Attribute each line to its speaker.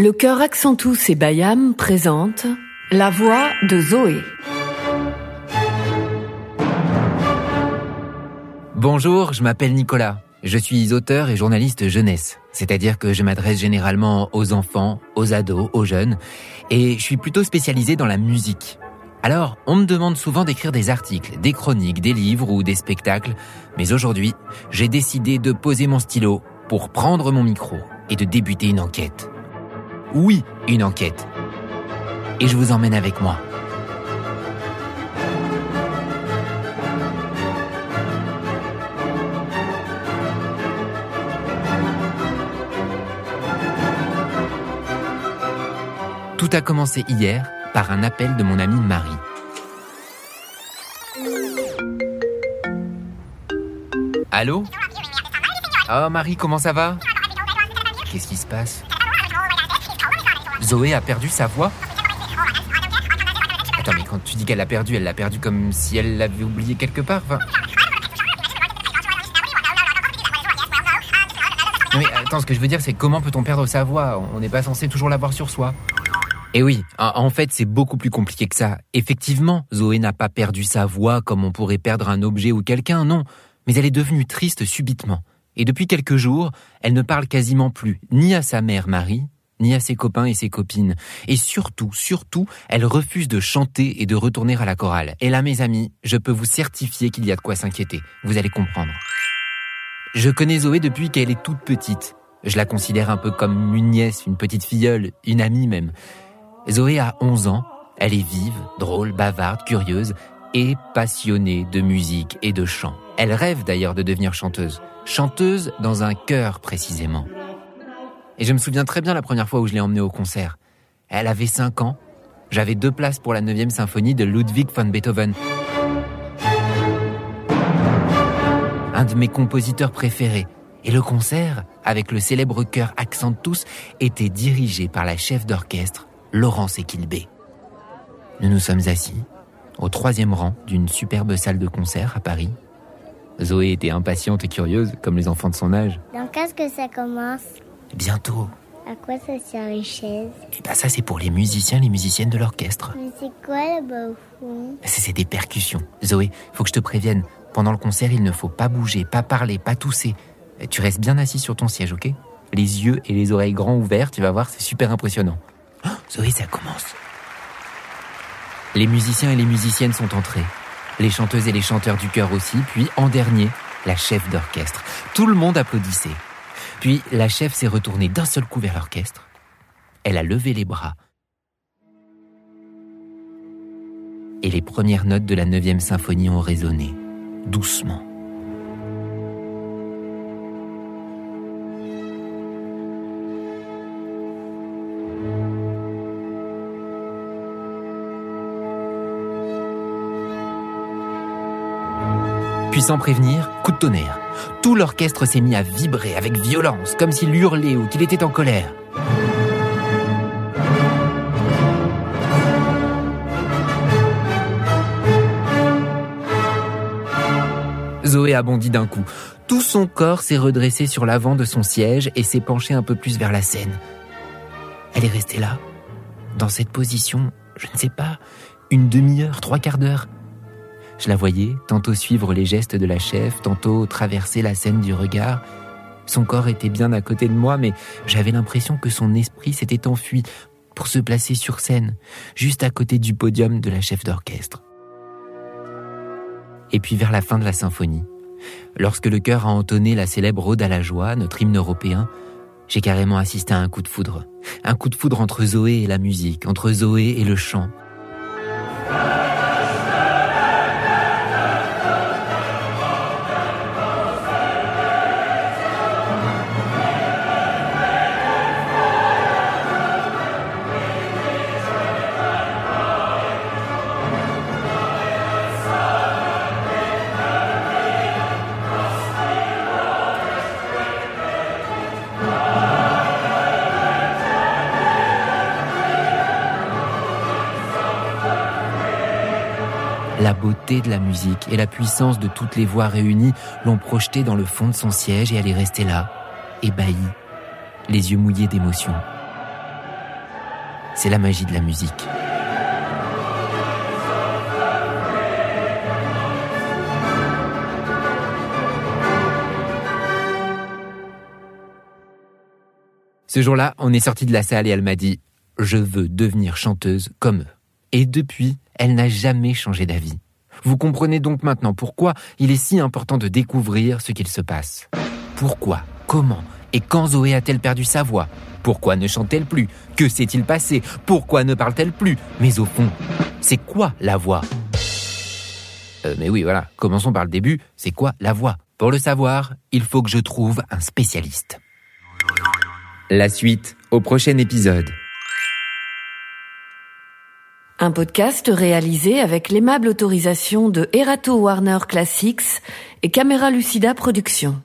Speaker 1: Le chœur Accentus et Bayam présente La voix de Zoé.
Speaker 2: Bonjour, je m'appelle Nicolas. Je suis auteur et journaliste jeunesse, c'est-à-dire que je m'adresse généralement aux enfants, aux ados, aux jeunes, et je suis plutôt spécialisé dans la musique. Alors, on me demande souvent d'écrire des articles, des chroniques, des livres ou des spectacles, mais aujourd'hui, j'ai décidé de poser mon stylo pour prendre mon micro et de débuter une enquête. Oui, une enquête. Et je vous emmène avec moi. Tout a commencé hier par un appel de mon amie Marie. Allô? Oh Marie, comment ça va? Qu'est-ce qui se passe? Zoé a perdu sa voix Attends, mais quand tu dis qu'elle l'a perdu, elle l'a perdu comme si elle l'avait oublié quelque part. Mais attends, ce que je veux dire, c'est comment peut-on perdre sa voix? On n'est pas censé toujours l'avoir sur soi. Et oui, en fait, c'est beaucoup plus compliqué que ça. Effectivement, Zoé n'a pas perdu sa voix comme on pourrait perdre un objet ou quelqu'un, non. Mais elle est devenue triste subitement. Et depuis quelques jours, elle ne parle quasiment plus, ni à sa mère Marie, ni à ses copains et ses copines. Et surtout, surtout, elle refuse de chanter et de retourner à la chorale. Et là, mes amis, je peux vous certifier qu'il y a de quoi s'inquiéter. Vous allez comprendre. Je connais Zoé depuis qu'elle est toute petite. Je la considère un peu comme une nièce, une petite filleule, une amie même. Zoé a 11 ans, elle est vive, drôle, bavarde, curieuse et passionnée de musique et de chant. Elle rêve d'ailleurs de devenir chanteuse. Chanteuse dans un chœur précisément. Et je me souviens très bien la première fois où je l'ai emmenée au concert. Elle avait 5 ans. J'avais deux places pour la 9e symphonie de Ludwig van Beethoven. Un de mes compositeurs préférés. Et le concert, avec le célèbre chœur Accentus, était dirigé par la chef d'orchestre Laurence Equilbé. Nous nous sommes assis, au troisième rang d'une superbe salle de concert à Paris. Zoé était impatiente et curieuse, comme les enfants de son âge.
Speaker 3: Donc, qu'est-ce que ça commence?
Speaker 2: Bientôt.
Speaker 3: À quoi ça sert les chaises?
Speaker 2: Et bah ça c'est pour les musiciens, les musiciennes de l'orchestre.
Speaker 3: Mais c'est quoi là-bas au fond?
Speaker 2: C'est des percussions. Zoé, faut que je te prévienne. Pendant le concert, il ne faut pas bouger, pas parler, pas tousser. Tu restes bien assis sur ton siège, ok? Les yeux et les oreilles grands ouverts, tu vas voir, c'est super impressionnant. Oh, Zoé, ça commence. Les musiciens et les musiciennes sont entrés. Les chanteuses et les chanteurs du chœur aussi. Puis, en dernier, la chef d'orchestre. Tout le monde applaudissait. Puis, la chef s'est retournée d'un seul coup vers l'orchestre. Elle a levé les bras. Et les premières notes de la 9e symphonie ont résonné, doucement. Puis sans prévenir, coup de tonnerre. Tout l'orchestre s'est mis à vibrer avec violence, comme s'il hurlait ou qu'il était en colère. Zoé a bondi d'un coup. Tout son corps s'est redressé sur l'avant de son siège et s'est penché un peu plus vers la scène. Elle est restée là, dans cette position, je ne sais pas, une demi-heure, trois quarts d'heure. Je la voyais tantôt suivre les gestes de la chef, tantôt traverser la scène du regard. Son corps était bien à côté de moi, mais j'avais l'impression que son esprit s'était enfui pour se placer sur scène, juste à côté du podium de la chef d'orchestre. Et puis vers la fin de la symphonie, lorsque le chœur a entonné la célèbre Ode à la joie, notre hymne européen, j'ai carrément assisté à un coup de foudre. Un coup de foudre entre Zoé et la musique, entre Zoé et le chant. La beauté de la musique et la puissance de toutes les voix réunies l'ont projetée dans le fond de son siège et elle est restée là, ébahie, les yeux mouillés d'émotion. c'est la magie de la musique. Ce jour-là, on est sorti de la salle et elle m'a dit Je veux devenir chanteuse comme eux. Et depuis, elle n'a jamais changé d'avis. Vous comprenez donc maintenant pourquoi il est si important de découvrir ce qu'il se passe. Pourquoi, comment et quand Zoé a-t-elle perdu sa voix? Pourquoi ne chante-t-elle plus? Que s'est-il passé? Pourquoi ne parle-t-elle plus? Mais au fond, c'est quoi la voix? Euh, Mais oui, voilà, commençons par le début. C'est quoi la voix? Pour le savoir, il faut que je trouve un spécialiste. La suite au prochain épisode.
Speaker 1: Un podcast réalisé avec l'aimable autorisation de Erato Warner Classics et Camera Lucida Productions.